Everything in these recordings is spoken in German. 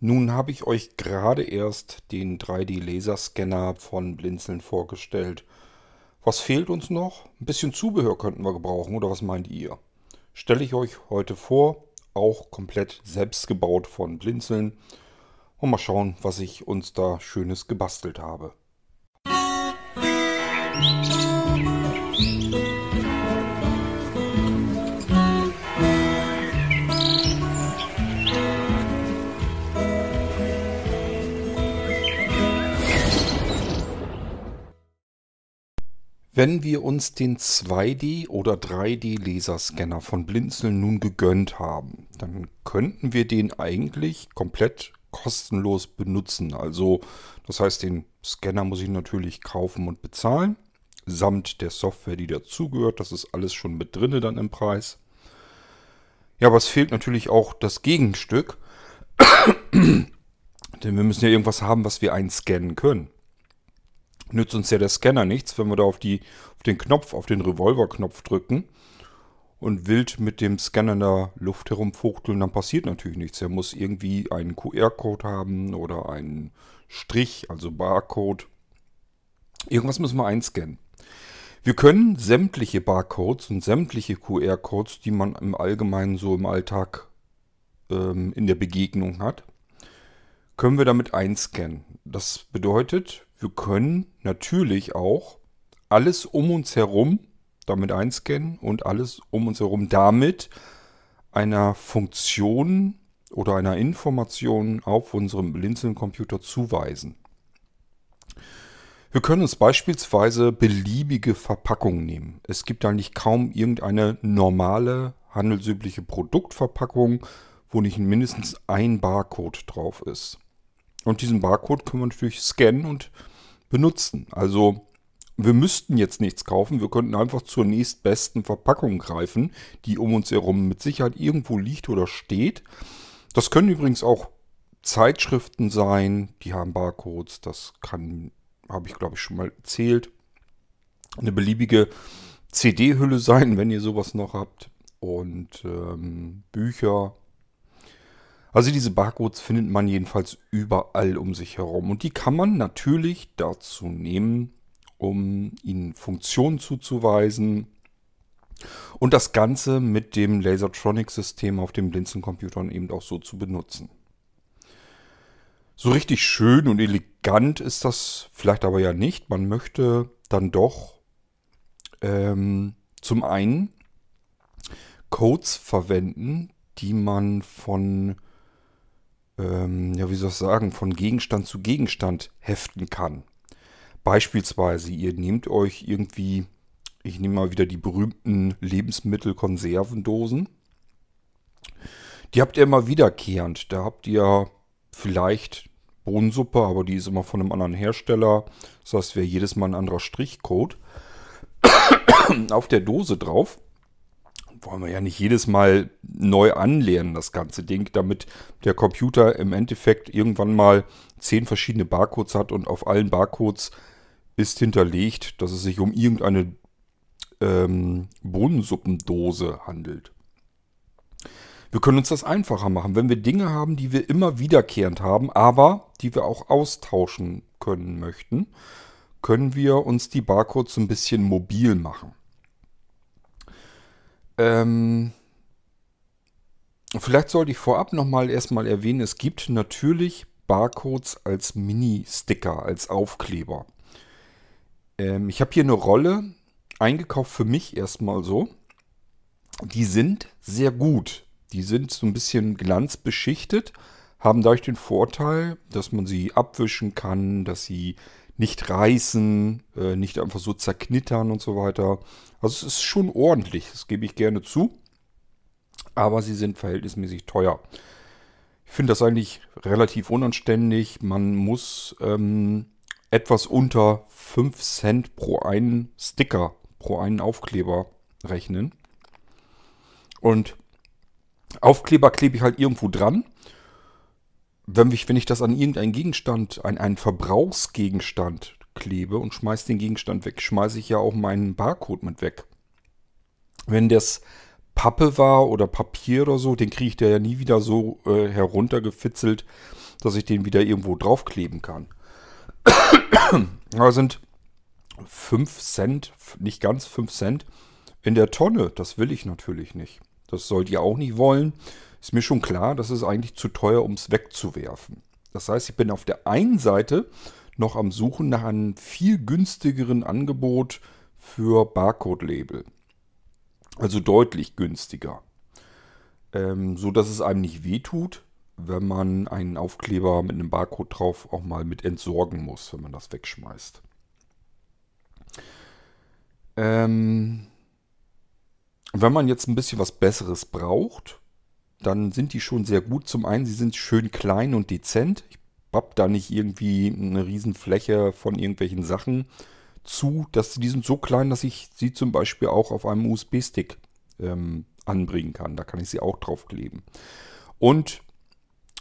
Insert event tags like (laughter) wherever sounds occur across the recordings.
Nun habe ich euch gerade erst den 3D-Laserscanner von Blinzeln vorgestellt. Was fehlt uns noch? Ein bisschen Zubehör könnten wir gebrauchen, oder was meint ihr? Stelle ich euch heute vor, auch komplett selbst gebaut von Blinzeln. Und mal schauen, was ich uns da Schönes gebastelt habe. Wenn wir uns den 2D- oder 3D-Laserscanner von Blinzeln nun gegönnt haben, dann könnten wir den eigentlich komplett kostenlos benutzen. Also das heißt, den Scanner muss ich natürlich kaufen und bezahlen, samt der Software, die dazugehört. Das ist alles schon mit drinne dann im Preis. Ja, aber es fehlt natürlich auch das Gegenstück. (coughs) Denn wir müssen ja irgendwas haben, was wir einscannen können nützt uns ja der Scanner nichts, wenn wir da auf, die, auf den Knopf, auf den Revolver-Knopf drücken und wild mit dem Scanner in der Luft herumfuchteln, dann passiert natürlich nichts. Er muss irgendwie einen QR-Code haben oder einen Strich, also Barcode. Irgendwas müssen wir einscannen. Wir können sämtliche Barcodes und sämtliche QR-Codes, die man im Allgemeinen so im Alltag ähm, in der Begegnung hat, können wir damit einscannen. Das bedeutet, wir können natürlich auch alles um uns herum damit einscannen und alles um uns herum damit einer Funktion oder einer Information auf unserem Blinzeln-Computer zuweisen. Wir können uns beispielsweise beliebige Verpackungen nehmen. Es gibt eigentlich kaum irgendeine normale handelsübliche Produktverpackung, wo nicht mindestens ein Barcode drauf ist. Und diesen Barcode können wir natürlich scannen und benutzen. Also wir müssten jetzt nichts kaufen, wir könnten einfach zur nächstbesten Verpackung greifen, die um uns herum mit Sicherheit irgendwo liegt oder steht. Das können übrigens auch Zeitschriften sein, die haben Barcodes, das kann, habe ich glaube ich schon mal erzählt. Eine beliebige CD-Hülle sein, wenn ihr sowas noch habt. Und ähm, Bücher, also diese Barcodes findet man jedenfalls überall um sich herum. Und die kann man natürlich dazu nehmen, um ihnen Funktionen zuzuweisen. Und das Ganze mit dem Lasertronic-System auf dem Blinzeln-Computern eben auch so zu benutzen. So richtig schön und elegant ist das vielleicht aber ja nicht. Man möchte dann doch ähm, zum einen Codes verwenden, die man von ähm, ja, wie soll ich sagen, von Gegenstand zu Gegenstand heften kann. Beispielsweise, ihr nehmt euch irgendwie, ich nehme mal wieder die berühmten Lebensmittelkonservendosen. Die habt ihr immer wiederkehrend. Da habt ihr vielleicht Bohnensuppe, aber die ist immer von einem anderen Hersteller. Das heißt, wäre jedes Mal ein anderer Strichcode (coughs) auf der Dose drauf wollen wir ja nicht jedes Mal neu anlernen, das ganze Ding, damit der Computer im Endeffekt irgendwann mal zehn verschiedene Barcodes hat und auf allen Barcodes ist hinterlegt, dass es sich um irgendeine ähm, Bohnensuppendose handelt. Wir können uns das einfacher machen, wenn wir Dinge haben, die wir immer wiederkehrend haben, aber die wir auch austauschen können möchten, können wir uns die Barcodes ein bisschen mobil machen. Ähm, vielleicht sollte ich vorab nochmal erstmal erwähnen, es gibt natürlich Barcodes als Mini-Sticker, als Aufkleber. Ähm, ich habe hier eine Rolle eingekauft für mich erstmal so. Die sind sehr gut. Die sind so ein bisschen glanzbeschichtet, haben dadurch den Vorteil, dass man sie abwischen kann, dass sie nicht reißen, äh, nicht einfach so zerknittern und so weiter. Also es ist schon ordentlich, das gebe ich gerne zu. Aber sie sind verhältnismäßig teuer. Ich finde das eigentlich relativ unanständig. Man muss ähm, etwas unter 5 Cent pro einen Sticker, pro einen Aufkleber rechnen. Und Aufkleber klebe ich halt irgendwo dran wenn ich, wenn ich das an irgendeinen Gegenstand, an einen Verbrauchsgegenstand klebe und schmeiße den Gegenstand weg, schmeiße ich ja auch meinen Barcode mit weg. Wenn das Pappe war oder Papier oder so, den kriege ich da ja nie wieder so äh, heruntergefitzelt, dass ich den wieder irgendwo draufkleben kann. da sind 5 Cent, nicht ganz 5 Cent in der Tonne. Das will ich natürlich nicht. Das sollt ihr auch nicht wollen. Ist mir schon klar, das ist eigentlich zu teuer, um es wegzuwerfen. Das heißt, ich bin auf der einen Seite noch am Suchen nach einem viel günstigeren Angebot für Barcode-Label. Also deutlich günstiger. Ähm, so dass es einem nicht wehtut, wenn man einen Aufkleber mit einem Barcode drauf auch mal mit entsorgen muss, wenn man das wegschmeißt. Ähm, wenn man jetzt ein bisschen was Besseres braucht, dann sind die schon sehr gut. Zum einen, sie sind schön klein und dezent. Ich habe da nicht irgendwie eine Riesenfläche von irgendwelchen Sachen zu. Dass die sind so klein, dass ich sie zum Beispiel auch auf einem USB-Stick ähm, anbringen kann. Da kann ich sie auch draufkleben. Und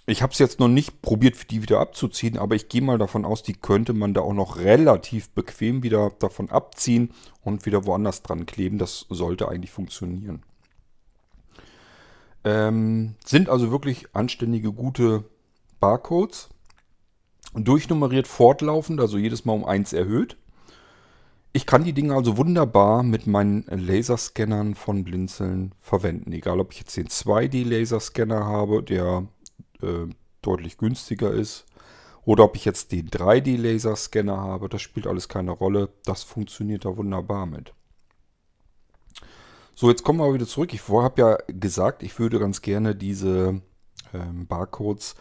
ich habe es jetzt noch nicht probiert, die wieder abzuziehen, aber ich gehe mal davon aus, die könnte man da auch noch relativ bequem wieder davon abziehen und wieder woanders dran kleben. Das sollte eigentlich funktionieren. Ähm, sind also wirklich anständige, gute Barcodes. Durchnummeriert fortlaufend, also jedes Mal um 1 erhöht. Ich kann die Dinge also wunderbar mit meinen Laserscannern von Blinzeln verwenden. Egal, ob ich jetzt den 2D-Laserscanner habe, der äh, deutlich günstiger ist. Oder ob ich jetzt den 3D-Laserscanner habe, das spielt alles keine Rolle. Das funktioniert da wunderbar mit. So, jetzt kommen wir wieder zurück. Ich habe ja gesagt, ich würde ganz gerne diese ähm, Barcodes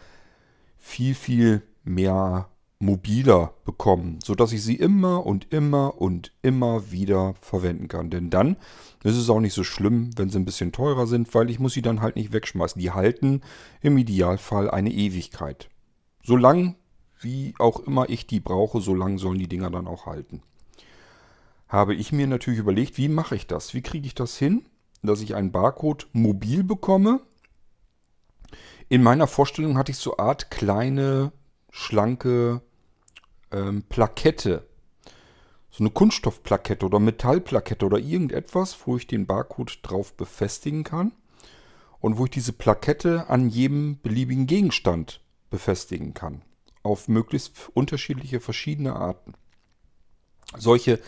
viel, viel mehr mobiler bekommen, sodass ich sie immer und immer und immer wieder verwenden kann. Denn dann ist es auch nicht so schlimm, wenn sie ein bisschen teurer sind, weil ich muss sie dann halt nicht wegschmeißen. Die halten im Idealfall eine Ewigkeit. So lang wie auch immer ich die brauche, so lang sollen die Dinger dann auch halten. Habe ich mir natürlich überlegt, wie mache ich das? Wie kriege ich das hin, dass ich einen Barcode mobil bekomme? In meiner Vorstellung hatte ich so Art kleine, schlanke ähm, Plakette. So eine Kunststoffplakette oder Metallplakette oder irgendetwas, wo ich den Barcode drauf befestigen kann. Und wo ich diese Plakette an jedem beliebigen Gegenstand befestigen kann. Auf möglichst unterschiedliche verschiedene Arten. Solche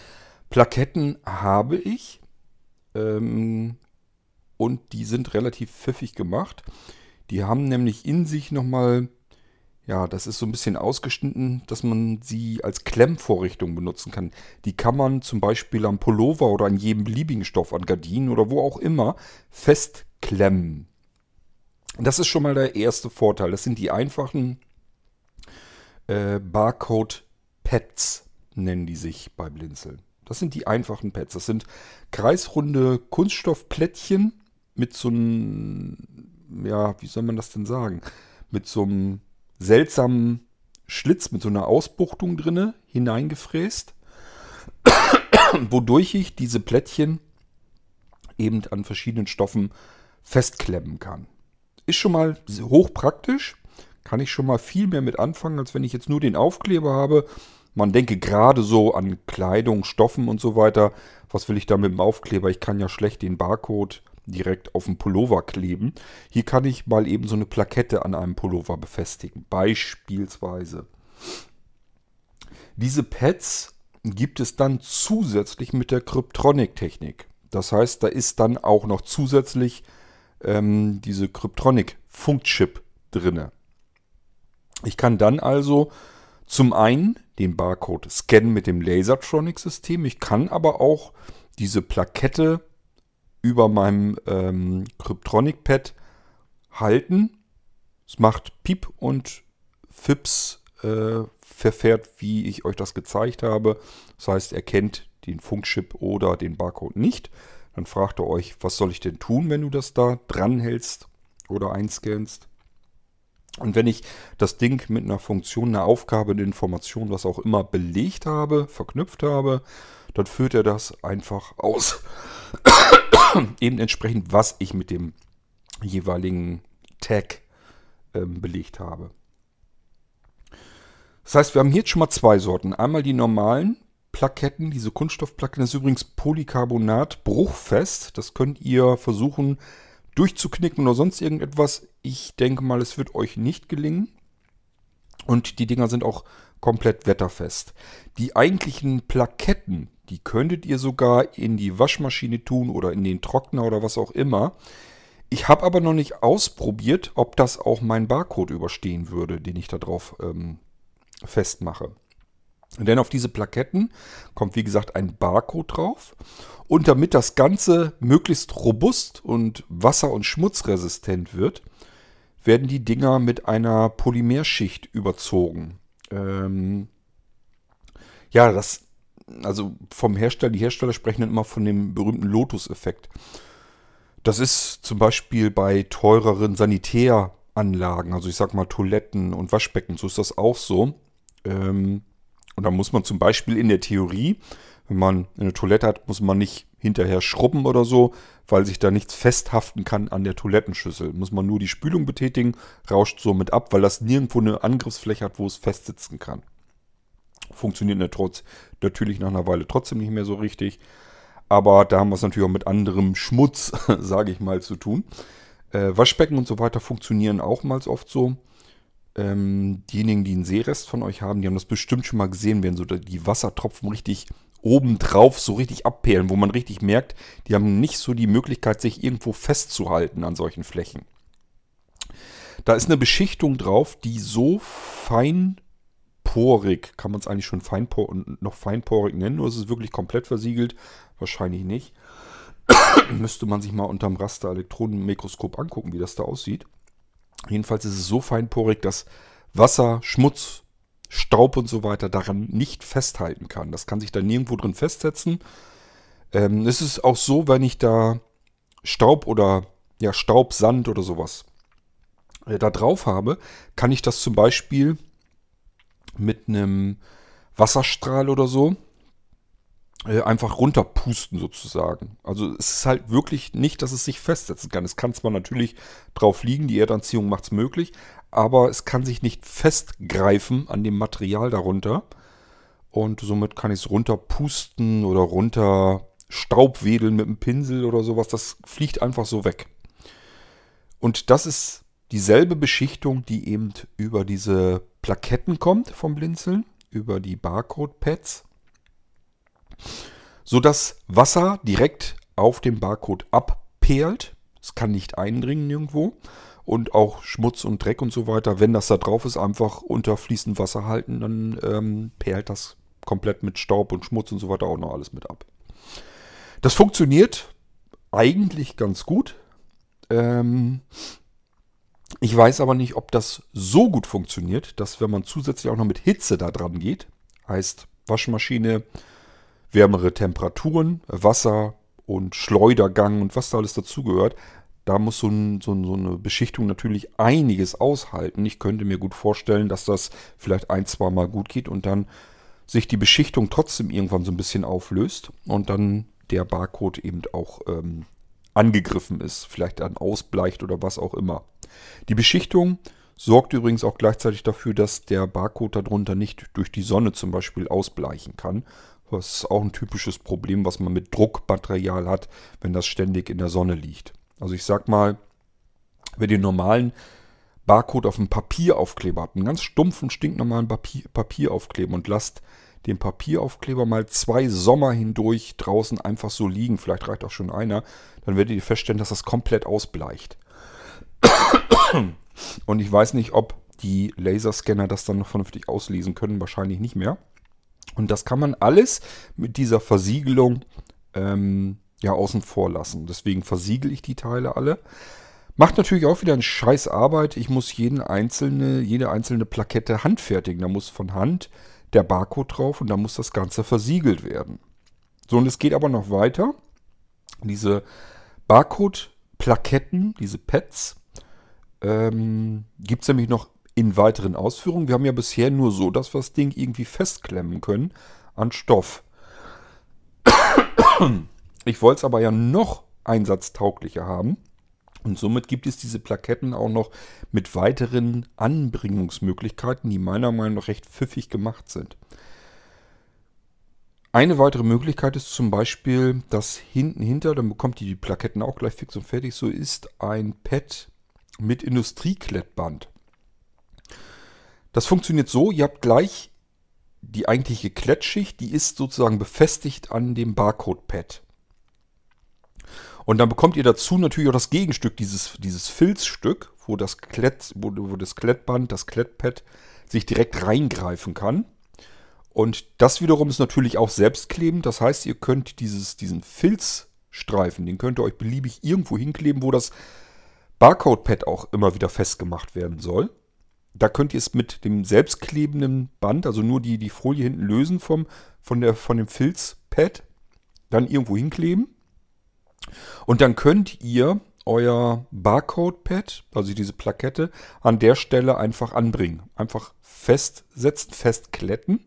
Plaketten habe ich. Ähm, und die sind relativ pfiffig gemacht. Die haben nämlich in sich nochmal ja, das ist so ein bisschen ausgeschnitten, dass man sie als Klemmvorrichtung benutzen kann. Die kann man zum Beispiel am Pullover oder an jedem beliebigen Stoff, an Gardinen oder wo auch immer, festklemmen. Das ist schon mal der erste Vorteil. Das sind die einfachen äh, Barcode-Pads, nennen die sich bei Blinzeln. Das sind die einfachen Pads. Das sind kreisrunde Kunststoffplättchen mit so einem, ja, wie soll man das denn sagen? Mit so einem seltsamen Schlitz mit so einer Ausbuchtung drinne hineingefräst, (coughs) wodurch ich diese Plättchen eben an verschiedenen Stoffen festklemmen kann. Ist schon mal hochpraktisch, kann ich schon mal viel mehr mit anfangen, als wenn ich jetzt nur den Aufkleber habe. Man denke gerade so an Kleidung, Stoffen und so weiter. Was will ich da mit dem Aufkleber? Ich kann ja schlecht den Barcode direkt auf dem Pullover kleben. Hier kann ich mal eben so eine Plakette an einem Pullover befestigen. Beispielsweise. Diese Pads gibt es dann zusätzlich mit der Kryptronic-Technik. Das heißt, da ist dann auch noch zusätzlich ähm, diese Kryptronic-Funkchip drinne. Ich kann dann also zum einen den Barcode scannen mit dem Lasertronic-System. Ich kann aber auch diese Plakette über meinem ähm, Kryptronic-Pad halten. Es macht Piep und Fips äh, verfährt, wie ich euch das gezeigt habe. Das heißt, er kennt den Funkchip oder den Barcode nicht. Dann fragt er euch, was soll ich denn tun, wenn du das da dran hältst oder einscannst. Und wenn ich das Ding mit einer Funktion, einer Aufgabe, eine Information, was auch immer belegt habe, verknüpft habe, dann führt er das einfach aus. (clears throat) eben entsprechend, was ich mit dem jeweiligen Tag ähm, belegt habe. Das heißt, wir haben hier jetzt schon mal zwei Sorten. Einmal die normalen Plaketten, diese Kunststoffplaketten, das ist übrigens Polycarbonat bruchfest. Das könnt ihr versuchen durchzuknicken oder sonst irgendetwas. Ich denke mal, es wird euch nicht gelingen. Und die Dinger sind auch komplett wetterfest. Die eigentlichen Plaketten, die könntet ihr sogar in die Waschmaschine tun oder in den Trockner oder was auch immer. Ich habe aber noch nicht ausprobiert, ob das auch mein Barcode überstehen würde, den ich da drauf ähm, festmache. Denn auf diese Plaketten kommt wie gesagt ein Barcode drauf. Und damit das Ganze möglichst robust und wasser- und schmutzresistent wird, werden die Dinger mit einer Polymerschicht überzogen. Ähm ja, das, also vom Hersteller, die Hersteller sprechen dann immer von dem berühmten Lotus-Effekt. Das ist zum Beispiel bei teureren Sanitäranlagen, also ich sag mal Toiletten und Waschbecken, so ist das auch so. Ähm und da muss man zum Beispiel in der Theorie, wenn man eine Toilette hat, muss man nicht hinterher schrubben oder so, weil sich da nichts festhaften kann an der Toilettenschüssel. Muss man nur die Spülung betätigen, rauscht somit ab, weil das nirgendwo eine Angriffsfläche hat, wo es festsitzen kann. Funktioniert natürlich nach einer Weile trotzdem nicht mehr so richtig. Aber da haben wir es natürlich auch mit anderem Schmutz, (laughs) sage ich mal, zu tun. Äh, Waschbecken und so weiter funktionieren auch mal oft so. Ähm, diejenigen, die einen Seerest von euch haben, die haben das bestimmt schon mal gesehen, wenn so die Wassertropfen richtig obendrauf so richtig abperlen, wo man richtig merkt, die haben nicht so die Möglichkeit, sich irgendwo festzuhalten an solchen Flächen. Da ist eine Beschichtung drauf, die so feinporig, kann man es eigentlich schon feinpor noch feinporig nennen, oder ist es wirklich komplett versiegelt? Wahrscheinlich nicht. (clears throat) Müsste man sich mal unterm Raster-Elektronenmikroskop angucken, wie das da aussieht. Jedenfalls ist es so feinporig, dass Wasser, Schmutz, Staub und so weiter daran nicht festhalten kann. Das kann sich da nirgendwo drin festsetzen. Ähm, es ist auch so, wenn ich da Staub oder ja, Staub, Sand oder sowas äh, da drauf habe, kann ich das zum Beispiel mit einem Wasserstrahl oder so äh, einfach runterpusten sozusagen. Also es ist halt wirklich nicht, dass es sich festsetzen kann. Es kann zwar natürlich drauf liegen, die Erdanziehung macht es möglich, aber es kann sich nicht festgreifen an dem Material darunter. Und somit kann ich es runterpusten oder runter Staubwedeln mit einem Pinsel oder sowas. Das fliegt einfach so weg. Und das ist dieselbe Beschichtung, die eben über diese Plaketten kommt vom Blinzeln, über die Barcode-Pads sodass Wasser direkt auf dem Barcode abperlt. Es kann nicht eindringen nirgendwo. Und auch Schmutz und Dreck und so weiter, wenn das da drauf ist, einfach unter fließend Wasser halten, dann ähm, perlt das komplett mit Staub und Schmutz und so weiter auch noch alles mit ab. Das funktioniert eigentlich ganz gut. Ähm, ich weiß aber nicht, ob das so gut funktioniert, dass wenn man zusätzlich auch noch mit Hitze da dran geht, heißt Waschmaschine, wärmere Temperaturen, Wasser und Schleudergang und was da alles dazugehört. Da muss so, ein, so, so, eine Beschichtung natürlich einiges aushalten. Ich könnte mir gut vorstellen, dass das vielleicht ein, zwei Mal gut geht und dann sich die Beschichtung trotzdem irgendwann so ein bisschen auflöst und dann der Barcode eben auch ähm, angegriffen ist, vielleicht dann ausbleicht oder was auch immer. Die Beschichtung sorgt übrigens auch gleichzeitig dafür, dass der Barcode darunter nicht durch die Sonne zum Beispiel ausbleichen kann, das ist auch ein typisches Problem, was man mit Druckmaterial hat, wenn das ständig in der Sonne liegt. Also ich sag mal, wenn ihr normalen Barcode auf einem Papieraufkleber habt, einen ganz stumpfen, stinknormalen Papier, Papieraufkleber und lasst den Papieraufkleber mal zwei Sommer hindurch draußen einfach so liegen, vielleicht reicht auch schon einer, dann werdet ihr feststellen, dass das komplett ausbleicht. Und ich weiß nicht, ob die Laserscanner das dann noch vernünftig auslesen können, wahrscheinlich nicht mehr. Und das kann man alles mit dieser Versiegelung ähm, ja außen vor lassen. Deswegen versiegel ich die Teile alle. Macht natürlich auch wieder eine scheiß Arbeit. Ich muss jeden einzelne, jede einzelne Plakette handfertigen. Da muss von Hand der Barcode drauf und da muss das Ganze versiegelt werden. So, und es geht aber noch weiter. Diese Barcode-Plaketten, diese Pads, ähm, gibt es nämlich noch in weiteren Ausführungen. Wir haben ja bisher nur so, dass wir das Ding irgendwie festklemmen können an Stoff. Ich wollte es aber ja noch einsatztauglicher haben. Und somit gibt es diese Plaketten auch noch mit weiteren Anbringungsmöglichkeiten, die meiner Meinung nach recht pfiffig gemacht sind. Eine weitere Möglichkeit ist zum Beispiel, dass hinten hinter, dann bekommt ihr die Plaketten auch gleich fix und fertig, so ist ein Pad mit Industrieklettband. Das funktioniert so, ihr habt gleich die eigentliche Klettschicht, die ist sozusagen befestigt an dem Barcode-Pad. Und dann bekommt ihr dazu natürlich auch das Gegenstück, dieses, dieses Filzstück, wo das, Klett, wo, wo das Klettband, das Klettpad sich direkt reingreifen kann. Und das wiederum ist natürlich auch selbstklebend. Das heißt, ihr könnt dieses, diesen Filzstreifen, den könnt ihr euch beliebig irgendwo hinkleben, wo das Barcode-Pad auch immer wieder festgemacht werden soll. Da könnt ihr es mit dem selbstklebenden Band, also nur die, die Folie hinten lösen vom, von, der, von dem Filzpad, dann irgendwo hinkleben. Und dann könnt ihr euer Barcode-Pad, also diese Plakette, an der Stelle einfach anbringen. Einfach festsetzen, festkletten.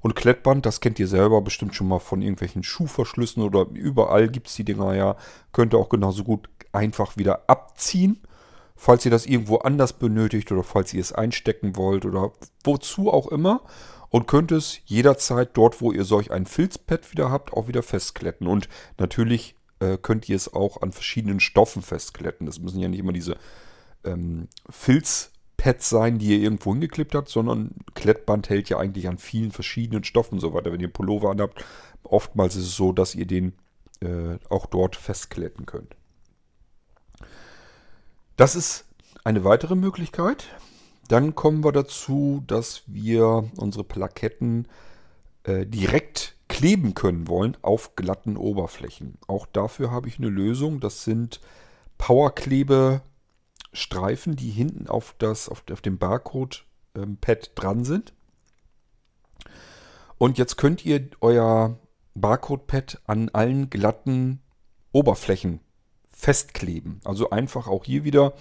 Und Klettband, das kennt ihr selber bestimmt schon mal von irgendwelchen Schuhverschlüssen oder überall gibt es die Dinger ja. Könnt ihr auch genauso gut einfach wieder abziehen, falls ihr das irgendwo anders benötigt oder falls ihr es einstecken wollt oder wozu auch immer. Und könnt es jederzeit dort, wo ihr solch ein Filzpad wieder habt, auch wieder festkletten. Und natürlich äh, könnt ihr es auch an verschiedenen Stoffen festkletten. Das müssen ja nicht immer diese ähm, Filzpads sein, die ihr irgendwo hingeklebt habt, sondern Klettband hält ja eigentlich an vielen verschiedenen Stoffen und so weiter. Wenn ihr Pullover anhabt, oftmals ist es so, dass ihr den äh, auch dort festkletten könnt. Das ist eine weitere Möglichkeit. Dann kommen wir dazu, dass wir unsere Plaketten äh, direkt kleben können wollen auf glatten Oberflächen. Auch dafür habe ich eine Lösung. Das sind Powerklebestreifen, die hinten auf, das, auf, auf dem Barcode-Pad ähm, dran sind. Und jetzt könnt ihr euer Barcode-Pad an allen glatten Oberflächen festkleben. Also einfach auch hier wieder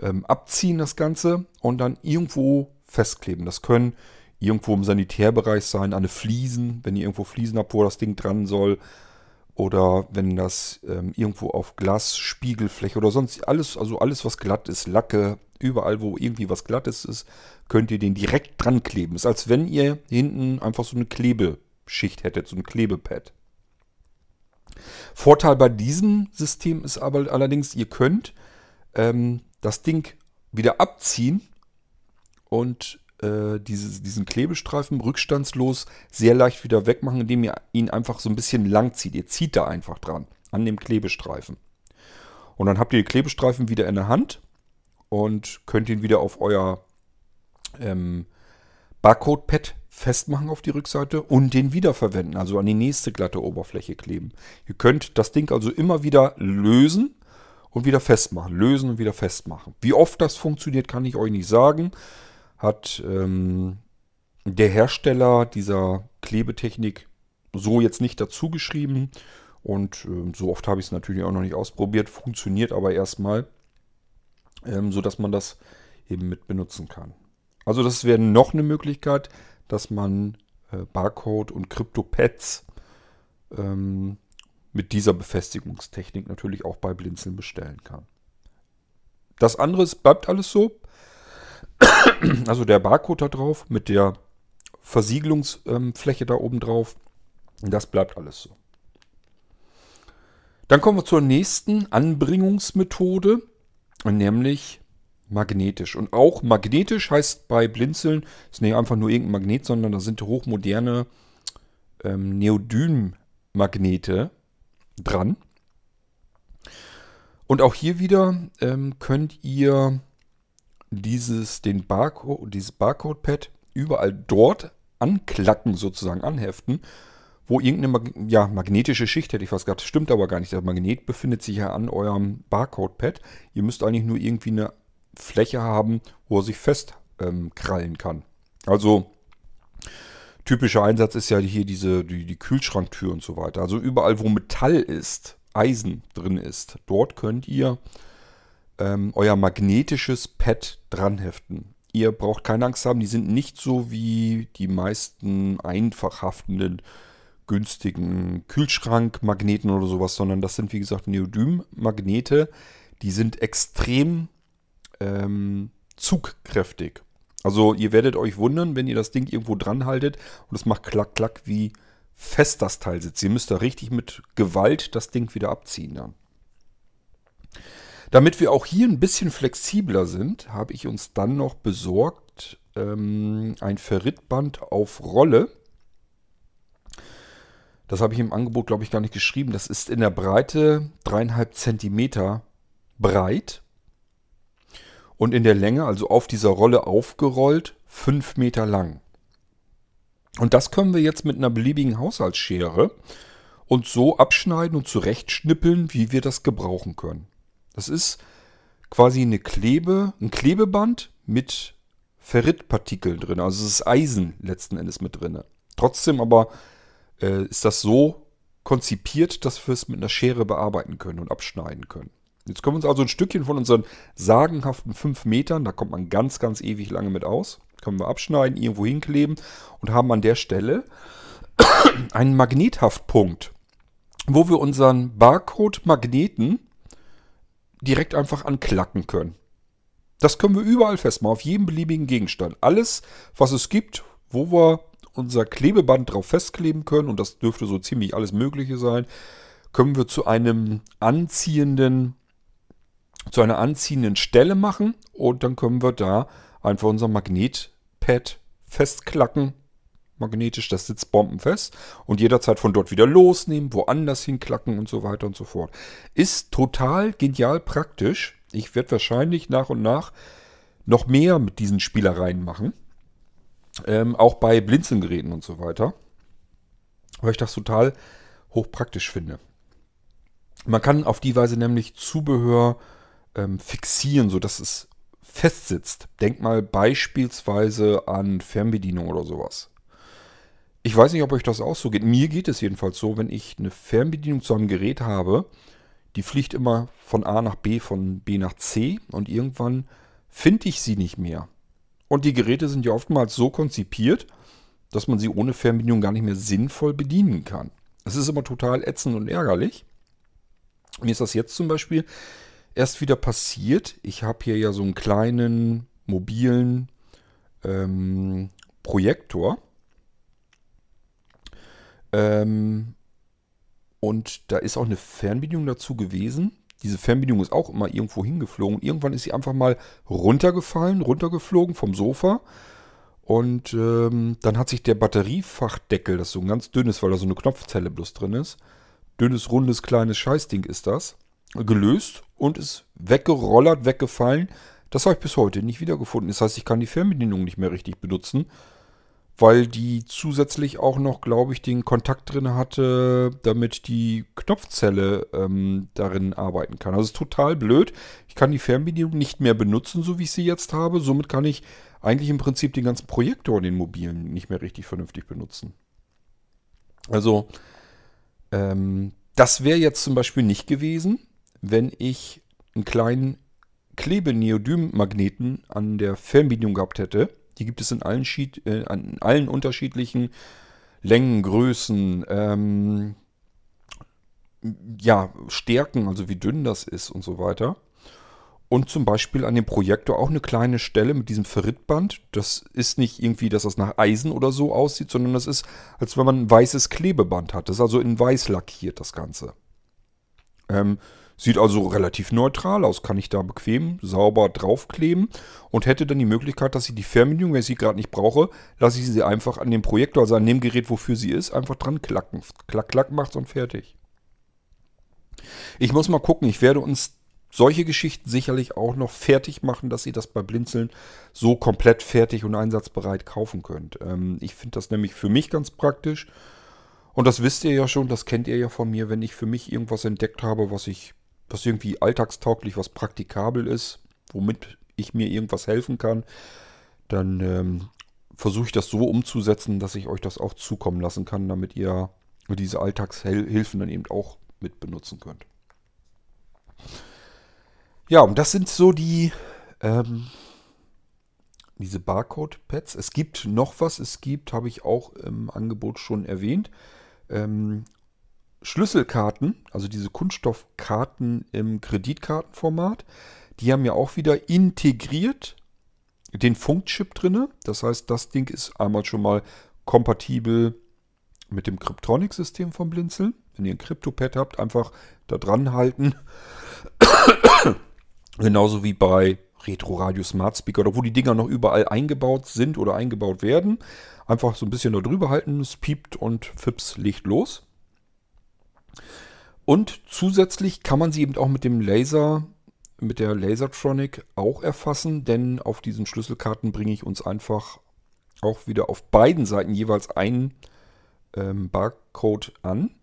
ähm, abziehen das Ganze und dann irgendwo festkleben. Das können irgendwo im Sanitärbereich sein, an eine Fliesen, wenn ihr irgendwo Fliesen habt, wo das Ding dran soll. Oder wenn das ähm, irgendwo auf Glas, Spiegelfläche oder sonst alles, also alles, was glatt ist, Lacke, überall, wo irgendwie was Glattes ist, könnt ihr den direkt dran kleben. Ist als wenn ihr hinten einfach so eine Klebeschicht hättet, so ein Klebepad. Vorteil bei diesem System ist aber allerdings, ihr könnt ähm, das Ding wieder abziehen und äh, diese, diesen Klebestreifen rückstandslos sehr leicht wieder wegmachen, indem ihr ihn einfach so ein bisschen lang zieht. Ihr zieht da einfach dran, an dem Klebestreifen. Und dann habt ihr die Klebestreifen wieder in der Hand und könnt ihn wieder auf euer ähm, Barcode-Pad festmachen auf die Rückseite und den wiederverwenden, also an die nächste glatte Oberfläche kleben. Ihr könnt das Ding also immer wieder lösen und wieder festmachen. Lösen und wieder festmachen. Wie oft das funktioniert, kann ich euch nicht sagen hat ähm, der Hersteller dieser Klebetechnik so jetzt nicht dazu geschrieben. Und äh, so oft habe ich es natürlich auch noch nicht ausprobiert. Funktioniert aber erstmal, ähm, so dass man das eben mit benutzen kann. Also das wäre noch eine Möglichkeit, dass man äh, Barcode und Krypto-Pads ähm, mit dieser Befestigungstechnik natürlich auch bei Blinzeln bestellen kann. Das andere ist, bleibt alles so. (coughs) Also der Barcode da drauf mit der Versiegelungsfläche da oben drauf. Das bleibt alles so. Dann kommen wir zur nächsten Anbringungsmethode, nämlich magnetisch. Und auch magnetisch heißt bei Blinzeln, ist nicht einfach nur irgendein Magnet, sondern da sind hochmoderne ähm, Neodym-Magnete dran. Und auch hier wieder ähm, könnt ihr dieses, den Barcode, dieses Barcode-Pad überall dort anklacken, sozusagen anheften, wo irgendeine Mag ja, magnetische Schicht, hätte ich fast gesagt, stimmt aber gar nicht. Der Magnet befindet sich ja an eurem Barcode-Pad. Ihr müsst eigentlich nur irgendwie eine Fläche haben, wo er sich festkrallen ähm, kann. Also typischer Einsatz ist ja hier diese die, die Kühlschranktür und so weiter. Also überall, wo Metall ist, Eisen drin ist, dort könnt ihr ähm, euer magnetisches Pad dranheften. Ihr braucht keine Angst haben, die sind nicht so wie die meisten einfach haftenden günstigen Kühlschrankmagneten oder sowas, sondern das sind wie gesagt Neodym-Magnete. Die sind extrem ähm, zugkräftig. Also ihr werdet euch wundern, wenn ihr das Ding irgendwo dran haltet und es macht klack, klack wie fest das Teil sitzt. Ihr müsst da richtig mit Gewalt das Ding wieder abziehen dann. Damit wir auch hier ein bisschen flexibler sind, habe ich uns dann noch besorgt ähm, ein Ferritband auf Rolle. Das habe ich im Angebot, glaube ich, gar nicht geschrieben. Das ist in der Breite dreieinhalb Zentimeter breit und in der Länge, also auf dieser Rolle aufgerollt, fünf Meter lang. Und das können wir jetzt mit einer beliebigen Haushaltsschere und so abschneiden und zurechtschnippeln, wie wir das gebrauchen können. Das ist quasi eine Klebe, ein Klebeband mit Ferritpartikeln drin. Also es ist Eisen letzten Endes mit drin. Trotzdem aber äh, ist das so konzipiert, dass wir es mit einer Schere bearbeiten können und abschneiden können. Jetzt können wir uns also ein Stückchen von unseren sagenhaften 5 Metern, da kommt man ganz, ganz ewig lange mit aus, können wir abschneiden, irgendwo hinkleben und haben an der Stelle (coughs) einen Magnethaftpunkt, wo wir unseren Barcode-Magneten direkt einfach anklacken können. Das können wir überall festmachen, auf jedem beliebigen Gegenstand. Alles, was es gibt, wo wir unser Klebeband drauf festkleben können, und das dürfte so ziemlich alles Mögliche sein, können wir zu einem anziehenden, zu einer anziehenden Stelle machen und dann können wir da einfach unser Magnetpad festklacken. Magnetisch, das sitzt bombenfest und jederzeit von dort wieder losnehmen, woanders hinklacken und so weiter und so fort. Ist total genial praktisch. Ich werde wahrscheinlich nach und nach noch mehr mit diesen Spielereien machen. Ähm, auch bei Blinzelgeräten und so weiter. Weil ich das total hochpraktisch finde. Man kann auf die Weise nämlich Zubehör ähm, fixieren, sodass es festsitzt. Denk mal beispielsweise an Fernbedienung oder sowas. Ich weiß nicht, ob euch das auch so geht. Mir geht es jedenfalls so, wenn ich eine Fernbedienung zu einem Gerät habe, die fliegt immer von A nach B, von B nach C und irgendwann finde ich sie nicht mehr. Und die Geräte sind ja oftmals so konzipiert, dass man sie ohne Fernbedienung gar nicht mehr sinnvoll bedienen kann. Das ist immer total ätzend und ärgerlich. Mir ist das jetzt zum Beispiel erst wieder passiert. Ich habe hier ja so einen kleinen mobilen ähm, Projektor. Ähm, und da ist auch eine Fernbedienung dazu gewesen. Diese Fernbedienung ist auch immer irgendwo hingeflogen. Irgendwann ist sie einfach mal runtergefallen, runtergeflogen vom Sofa. Und ähm, dann hat sich der Batteriefachdeckel, das so ein ganz dünnes, weil da so eine Knopfzelle bloß drin ist, dünnes, rundes, kleines Scheißding ist das, gelöst und ist weggerollert, weggefallen. Das habe ich bis heute nicht wiedergefunden. Das heißt, ich kann die Fernbedienung nicht mehr richtig benutzen weil die zusätzlich auch noch, glaube ich, den Kontakt drin hatte, damit die Knopfzelle ähm, darin arbeiten kann. Also ist total blöd. Ich kann die Fernbedienung nicht mehr benutzen, so wie ich sie jetzt habe. Somit kann ich eigentlich im Prinzip den ganzen Projektor in den mobilen nicht mehr richtig vernünftig benutzen. Also, ähm, das wäre jetzt zum Beispiel nicht gewesen, wenn ich einen kleinen Klebeneodym-Magneten an der Fernbedienung gehabt hätte die gibt es in allen, Schied, äh, in allen unterschiedlichen Längen, Größen, ähm, ja, Stärken, also wie dünn das ist und so weiter. Und zum Beispiel an dem Projektor auch eine kleine Stelle mit diesem Ferritband. Das ist nicht irgendwie, dass das nach Eisen oder so aussieht, sondern das ist, als wenn man ein weißes Klebeband hat. Das ist also in weiß lackiert, das Ganze. Ähm, Sieht also relativ neutral aus, kann ich da bequem sauber draufkleben und hätte dann die Möglichkeit, dass ich die Fernbedienung, wenn ich sie gerade nicht brauche, lasse ich sie einfach an dem Projektor, also an dem Gerät, wofür sie ist, einfach dran klacken. Klack, klack macht's und fertig. Ich muss mal gucken, ich werde uns solche Geschichten sicherlich auch noch fertig machen, dass ihr das bei Blinzeln so komplett fertig und einsatzbereit kaufen könnt. Ähm, ich finde das nämlich für mich ganz praktisch. Und das wisst ihr ja schon, das kennt ihr ja von mir, wenn ich für mich irgendwas entdeckt habe, was ich was irgendwie alltagstauglich, was praktikabel ist, womit ich mir irgendwas helfen kann, dann ähm, versuche ich das so umzusetzen, dass ich euch das auch zukommen lassen kann, damit ihr diese Alltagshilfen dann eben auch mit benutzen könnt. Ja, und das sind so die ähm, diese Barcode-Pads. Es gibt noch was. Es gibt, habe ich auch im Angebot schon erwähnt, ähm, Schlüsselkarten, also diese Kunststoffkarten im Kreditkartenformat, die haben ja auch wieder integriert den Funkchip drin. Das heißt, das Ding ist einmal schon mal kompatibel mit dem Kryptronic-System vom Blinzeln. Wenn ihr ein Crypto-Pad habt, einfach da dran halten. (coughs) Genauso wie bei Retro Radio Smart Speaker oder wo die Dinger noch überall eingebaut sind oder eingebaut werden. Einfach so ein bisschen da drüber halten, es piept und Fips legt los. Und zusätzlich kann man sie eben auch mit dem Laser, mit der Lasertronic auch erfassen, denn auf diesen Schlüsselkarten bringe ich uns einfach auch wieder auf beiden Seiten jeweils einen ähm, Barcode an.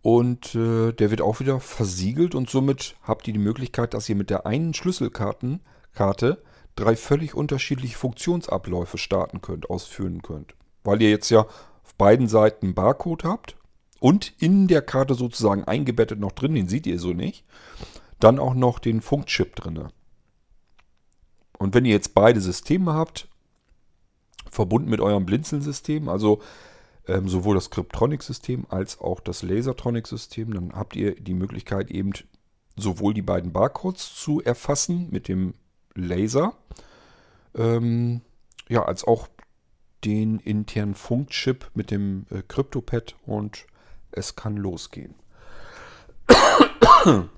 Und äh, der wird auch wieder versiegelt und somit habt ihr die Möglichkeit, dass ihr mit der einen Schlüsselkartenkarte drei völlig unterschiedliche Funktionsabläufe starten könnt, ausführen könnt. Weil ihr jetzt ja auf beiden Seiten Barcode habt und in der Karte sozusagen eingebettet noch drin, den seht ihr so nicht, dann auch noch den Funkchip drin. Und wenn ihr jetzt beide Systeme habt, verbunden mit eurem Blinzeln-System, also ähm, sowohl das Cryptronic-System als auch das Lasertronic-System. Dann habt ihr die Möglichkeit eben sowohl die beiden Barcodes zu erfassen mit dem Laser, ähm, ja, als auch den internen Funkchip mit dem äh, CryptoPad und es kann losgehen. (coughs)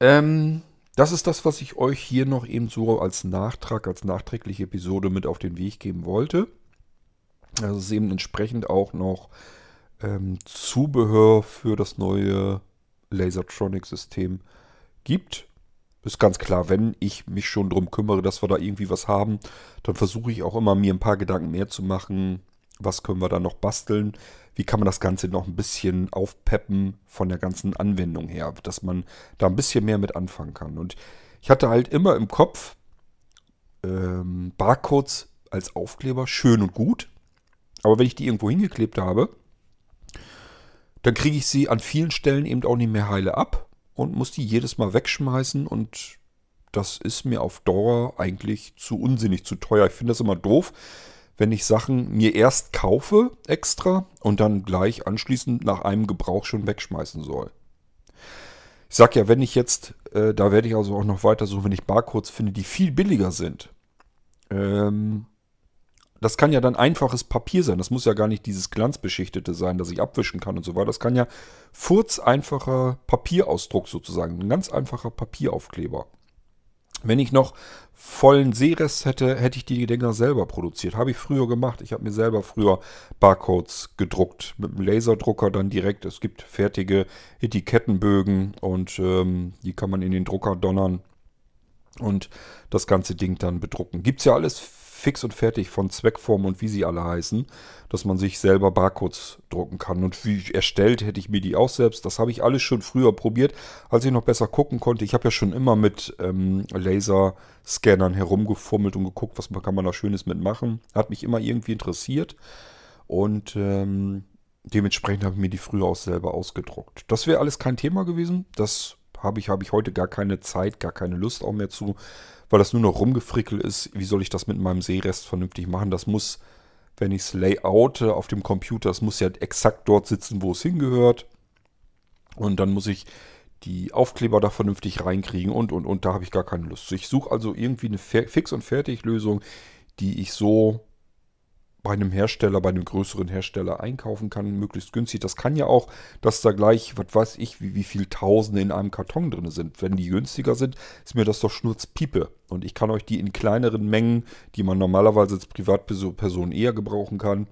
ähm, das ist das, was ich euch hier noch eben so als Nachtrag, als nachträgliche Episode mit auf den Weg geben wollte. Also es ist eben entsprechend auch noch ähm, Zubehör für das neue Lasertronic-System gibt. Ist ganz klar, wenn ich mich schon darum kümmere, dass wir da irgendwie was haben, dann versuche ich auch immer, mir ein paar Gedanken mehr zu machen. Was können wir da noch basteln? Wie kann man das Ganze noch ein bisschen aufpeppen von der ganzen Anwendung her, dass man da ein bisschen mehr mit anfangen kann. Und ich hatte halt immer im Kopf ähm, Barcodes als Aufkleber schön und gut. Aber wenn ich die irgendwo hingeklebt habe, dann kriege ich sie an vielen Stellen eben auch nicht mehr heile ab und muss die jedes Mal wegschmeißen und das ist mir auf Dauer eigentlich zu unsinnig, zu teuer. Ich finde das immer doof, wenn ich Sachen mir erst kaufe extra und dann gleich anschließend nach einem Gebrauch schon wegschmeißen soll. Ich sag ja, wenn ich jetzt, äh, da werde ich also auch noch weiter suchen, wenn ich Barcodes finde, die viel billiger sind, ähm, das kann ja dann einfaches Papier sein. Das muss ja gar nicht dieses glanzbeschichtete sein, das ich abwischen kann und so weiter. Das kann ja furzeinfacher Papierausdruck sozusagen. Ein ganz einfacher Papieraufkleber. Wenn ich noch vollen Seerest hätte, hätte ich die Dinger selber produziert. Habe ich früher gemacht. Ich habe mir selber früher Barcodes gedruckt. Mit dem Laserdrucker dann direkt. Es gibt fertige Etikettenbögen und ähm, die kann man in den Drucker donnern und das ganze Ding dann bedrucken. Gibt es ja alles fix und fertig von Zweckform und wie sie alle heißen, dass man sich selber Barcodes drucken kann. Und wie erstellt hätte ich mir die auch selbst. Das habe ich alles schon früher probiert, als ich noch besser gucken konnte. Ich habe ja schon immer mit ähm, Laserscannern herumgefummelt und geguckt, was kann man da Schönes mitmachen. Hat mich immer irgendwie interessiert. Und ähm, dementsprechend habe ich mir die früher auch selber ausgedruckt. Das wäre alles kein Thema gewesen. Das habe ich, habe ich heute gar keine Zeit, gar keine Lust auch mehr zu weil das nur noch rumgefrickelt ist. Wie soll ich das mit meinem Seerest vernünftig machen? Das muss, wenn ich es layoute auf dem Computer, das muss ja exakt dort sitzen, wo es hingehört. Und dann muss ich die Aufkleber da vernünftig reinkriegen und, und, und. Da habe ich gar keine Lust. Ich suche also irgendwie eine Fix- und Fertig-Lösung, die ich so bei einem Hersteller, bei einem größeren Hersteller einkaufen kann, möglichst günstig. Das kann ja auch, dass da gleich, was weiß ich, wie, wie viel Tausende in einem Karton drin sind. Wenn die günstiger sind, ist mir das doch Schnurzpiepe. Und ich kann euch die in kleineren Mengen, die man normalerweise als Privatperson eher gebrauchen kann,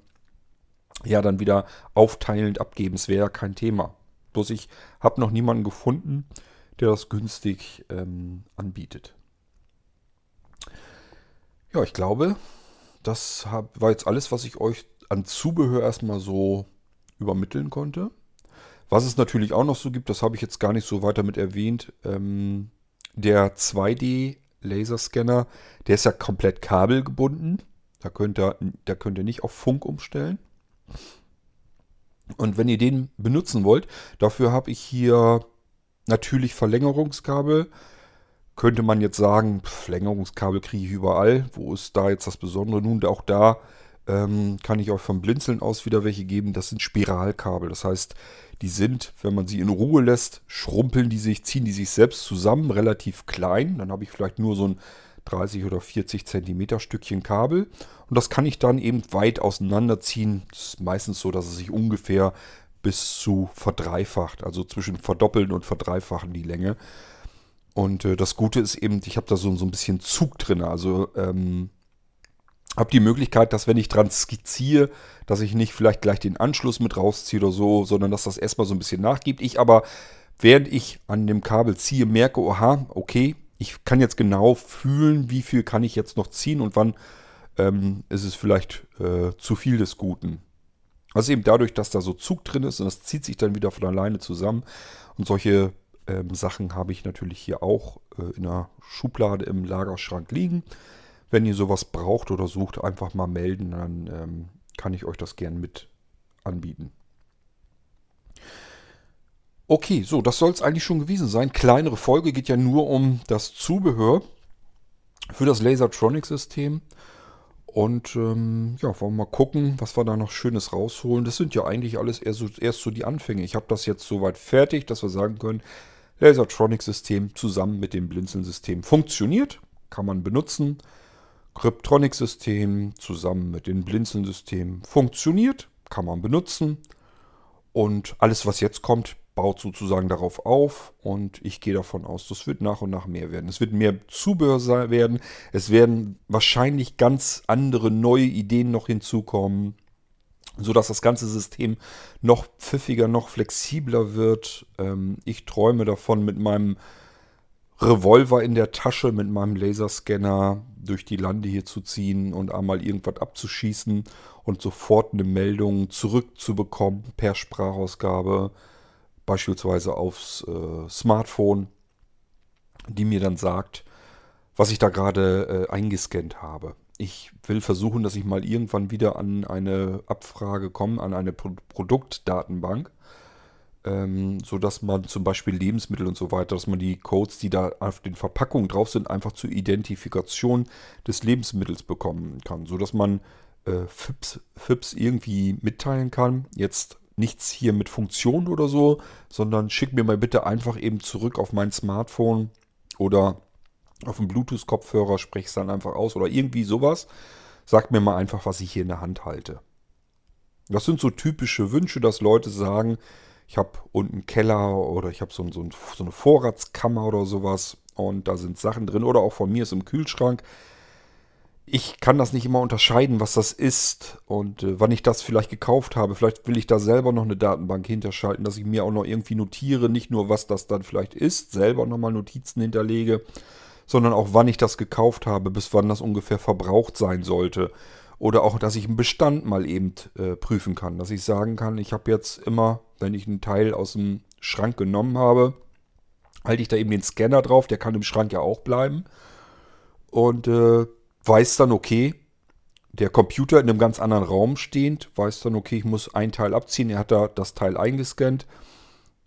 ja dann wieder aufteilend abgeben. Es wäre ja kein Thema. Bloß ich habe noch niemanden gefunden, der das günstig ähm, anbietet. Ja, ich glaube, das war jetzt alles, was ich euch an Zubehör erstmal so übermitteln konnte. Was es natürlich auch noch so gibt, das habe ich jetzt gar nicht so weiter mit erwähnt. Ähm, der 2D-Laserscanner, der ist ja komplett kabelgebunden. Da könnt, ihr, da könnt ihr nicht auf Funk umstellen. Und wenn ihr den benutzen wollt, dafür habe ich hier natürlich Verlängerungskabel könnte man jetzt sagen, Verlängerungskabel kriege ich überall. Wo ist da jetzt das Besondere? Nun, auch da ähm, kann ich euch vom Blinzeln aus wieder welche geben. Das sind Spiralkabel. Das heißt, die sind, wenn man sie in Ruhe lässt, schrumpeln die sich, ziehen die sich selbst zusammen, relativ klein. Dann habe ich vielleicht nur so ein 30 oder 40 Zentimeter Stückchen Kabel. Und das kann ich dann eben weit auseinanderziehen. Das ist meistens so, dass es sich ungefähr bis zu verdreifacht, also zwischen verdoppeln und verdreifachen die Länge. Und äh, das Gute ist eben, ich habe da so, so ein bisschen Zug drin. Also ähm, habe die Möglichkeit, dass wenn ich dran skizziere, dass ich nicht vielleicht gleich den Anschluss mit rausziehe oder so, sondern dass das erstmal so ein bisschen nachgibt. Ich aber, während ich an dem Kabel ziehe, merke, oha, okay, ich kann jetzt genau fühlen, wie viel kann ich jetzt noch ziehen und wann ähm, ist es vielleicht äh, zu viel des Guten. Also eben dadurch, dass da so Zug drin ist und das zieht sich dann wieder von alleine zusammen. Und solche ähm, Sachen habe ich natürlich hier auch äh, in der Schublade im Lagerschrank liegen. Wenn ihr sowas braucht oder sucht, einfach mal melden, dann ähm, kann ich euch das gern mit anbieten. Okay, so, das soll es eigentlich schon gewesen sein. Kleinere Folge geht ja nur um das Zubehör für das Lasertronic-System. Und ähm, ja, wollen wir mal gucken, was wir da noch Schönes rausholen. Das sind ja eigentlich alles erst so, erst so die Anfänge. Ich habe das jetzt soweit fertig, dass wir sagen können, Lasertronic-System zusammen mit dem Blinzeln-System funktioniert, kann man benutzen. Cryptronic-System zusammen mit dem Blinzeln-System funktioniert, kann man benutzen. Und alles, was jetzt kommt, baut sozusagen darauf auf und ich gehe davon aus, das wird nach und nach mehr werden. Es wird mehr Zubehör werden, es werden wahrscheinlich ganz andere neue Ideen noch hinzukommen, sodass das ganze System noch pfiffiger, noch flexibler wird. Ähm, ich träume davon, mit meinem Revolver in der Tasche, mit meinem Laserscanner durch die Lande hier zu ziehen und einmal irgendwas abzuschießen und sofort eine Meldung zurückzubekommen per Sprachausgabe beispielsweise aufs äh, Smartphone, die mir dann sagt, was ich da gerade äh, eingescannt habe. Ich will versuchen, dass ich mal irgendwann wieder an eine Abfrage komme, an eine Pro Produktdatenbank, ähm, sodass man zum Beispiel Lebensmittel und so weiter, dass man die Codes, die da auf den Verpackungen drauf sind, einfach zur Identifikation des Lebensmittels bekommen kann, sodass man äh, FIPS, FIPS irgendwie mitteilen kann. Jetzt nichts hier mit Funktion oder so, sondern schick mir mal bitte einfach eben zurück auf mein Smartphone oder auf dem Bluetooth-Kopfhörer, sprich es dann einfach aus oder irgendwie sowas. Sag mir mal einfach, was ich hier in der Hand halte. Das sind so typische Wünsche, dass Leute sagen, ich habe unten einen Keller oder ich habe so, so, so eine Vorratskammer oder sowas und da sind Sachen drin oder auch von mir ist im Kühlschrank ich kann das nicht immer unterscheiden, was das ist und äh, wann ich das vielleicht gekauft habe. Vielleicht will ich da selber noch eine Datenbank hinterschalten, dass ich mir auch noch irgendwie notiere, nicht nur was das dann vielleicht ist, selber nochmal Notizen hinterlege, sondern auch wann ich das gekauft habe, bis wann das ungefähr verbraucht sein sollte. Oder auch, dass ich einen Bestand mal eben äh, prüfen kann, dass ich sagen kann, ich habe jetzt immer, wenn ich einen Teil aus dem Schrank genommen habe, halte ich da eben den Scanner drauf, der kann im Schrank ja auch bleiben. Und äh, weiß dann, okay, der Computer in einem ganz anderen Raum stehend, weiß dann, okay, ich muss ein Teil abziehen. Er hat da das Teil eingescannt.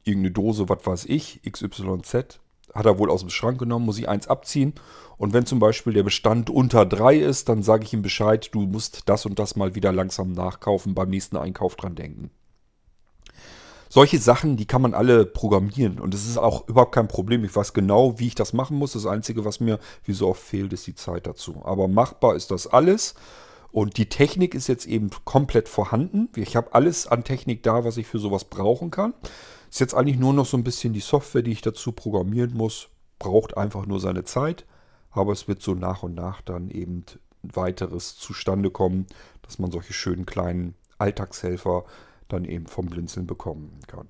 Irgendeine Dose, was weiß ich, XYZ, hat er wohl aus dem Schrank genommen, muss ich eins abziehen. Und wenn zum Beispiel der Bestand unter drei ist, dann sage ich ihm Bescheid, du musst das und das mal wieder langsam nachkaufen, beim nächsten Einkauf dran denken solche Sachen, die kann man alle programmieren. Und es ist auch überhaupt kein Problem. Ich weiß genau, wie ich das machen muss. Das Einzige, was mir wie so oft fehlt, ist die Zeit dazu. Aber machbar ist das alles. Und die Technik ist jetzt eben komplett vorhanden. Ich habe alles an Technik da, was ich für sowas brauchen kann. Ist jetzt eigentlich nur noch so ein bisschen die Software, die ich dazu programmieren muss. Braucht einfach nur seine Zeit. Aber es wird so nach und nach dann eben weiteres zustande kommen, dass man solche schönen kleinen Alltagshelfer dann eben vom Blinzeln bekommen kann.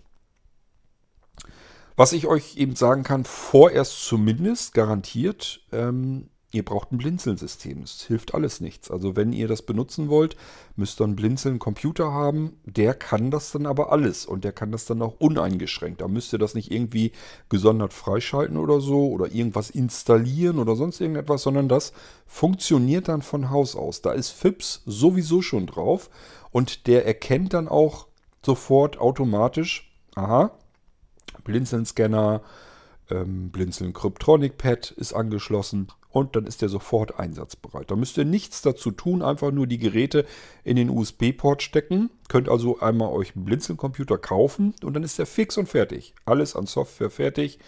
Was ich euch eben sagen kann, vorerst zumindest garantiert, ähm, ihr braucht ein Blinzeln-System. Es hilft alles nichts. Also wenn ihr das benutzen wollt, müsst ihr einen Blinzeln-Computer haben. Der kann das dann aber alles und der kann das dann auch uneingeschränkt. Da müsst ihr das nicht irgendwie gesondert freischalten oder so oder irgendwas installieren oder sonst irgendetwas, sondern das funktioniert dann von Haus aus. Da ist FIPS sowieso schon drauf und der erkennt dann auch sofort automatisch, aha, Blinzeln-Scanner, ähm, Blinzeln Cryptronic Pad ist angeschlossen und dann ist der sofort einsatzbereit. Da müsst ihr nichts dazu tun, einfach nur die Geräte in den USB-Port stecken. Könnt also einmal euch einen Blinzeln-Computer kaufen und dann ist der fix und fertig. Alles an Software fertig.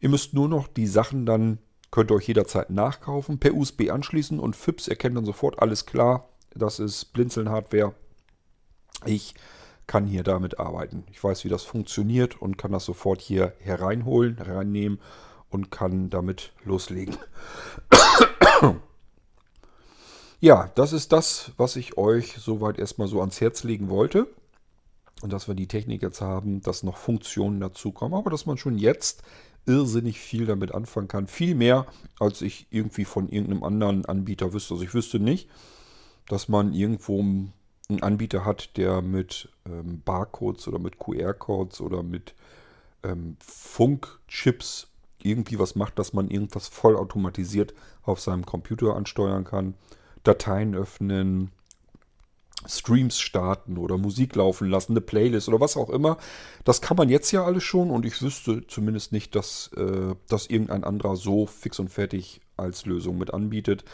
Ihr müsst nur noch die Sachen dann Könnt ihr euch jederzeit nachkaufen, per USB anschließen und FIPS erkennt dann sofort alles klar. Das ist Blinzeln-Hardware. Ich kann hier damit arbeiten. Ich weiß, wie das funktioniert und kann das sofort hier hereinholen, hereinnehmen und kann damit loslegen. Ja, das ist das, was ich euch soweit erstmal so ans Herz legen wollte. Und dass wir die Technik jetzt haben, dass noch Funktionen dazukommen, aber dass man schon jetzt irrsinnig viel damit anfangen kann. Viel mehr, als ich irgendwie von irgendeinem anderen Anbieter wüsste. Also ich wüsste nicht, dass man irgendwo einen Anbieter hat, der mit ähm, Barcodes oder mit QR-Codes oder mit ähm, Funkchips irgendwie was macht, dass man irgendwas vollautomatisiert auf seinem Computer ansteuern kann. Dateien öffnen, Streams starten oder Musik laufen lassen, eine Playlist oder was auch immer. Das kann man jetzt ja alles schon und ich wüsste zumindest nicht, dass äh, das irgendein anderer so fix und fertig als Lösung mit anbietet.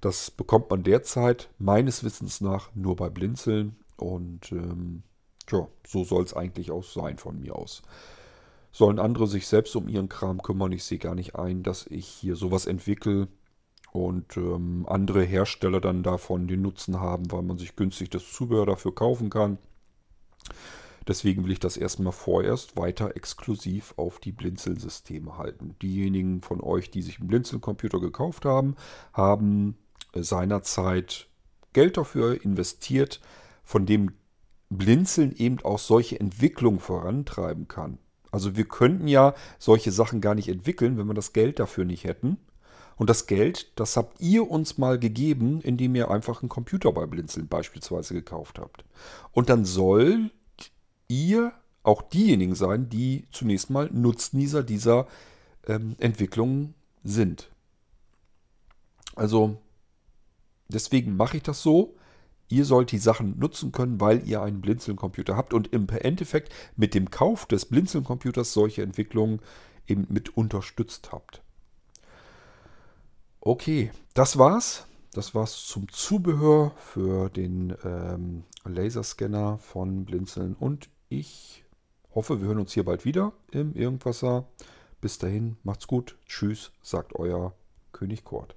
Das bekommt man derzeit meines Wissens nach nur bei Blinzeln und ähm, tja, so soll es eigentlich auch sein von mir aus sollen andere sich selbst um ihren Kram kümmern. Ich sehe gar nicht ein, dass ich hier sowas entwickle und ähm, andere Hersteller dann davon den Nutzen haben, weil man sich günstig das Zubehör dafür kaufen kann. Deswegen will ich das erstmal vorerst weiter exklusiv auf die Blinzeln-Systeme halten. Diejenigen von euch, die sich einen Blinzeln-Computer gekauft haben, haben seinerzeit Geld dafür investiert, von dem Blinzeln eben auch solche Entwicklung vorantreiben kann. Also wir könnten ja solche Sachen gar nicht entwickeln, wenn wir das Geld dafür nicht hätten. Und das Geld, das habt ihr uns mal gegeben, indem ihr einfach einen Computer bei Blinzeln beispielsweise gekauft habt. Und dann sollt ihr auch diejenigen sein, die zunächst mal Nutznießer dieser ähm, Entwicklung sind. Also deswegen mache ich das so. Ihr sollt die Sachen nutzen können, weil ihr einen Blinzeln-Computer habt und im Endeffekt mit dem Kauf des Blinzeln-Computers solche Entwicklungen eben mit unterstützt habt. Okay, das war's. Das war's zum Zubehör für den ähm, Laserscanner von Blinzeln und ich hoffe, wir hören uns hier bald wieder im Irgendwasser. Bis dahin, macht's gut. Tschüss, sagt euer König Kurt.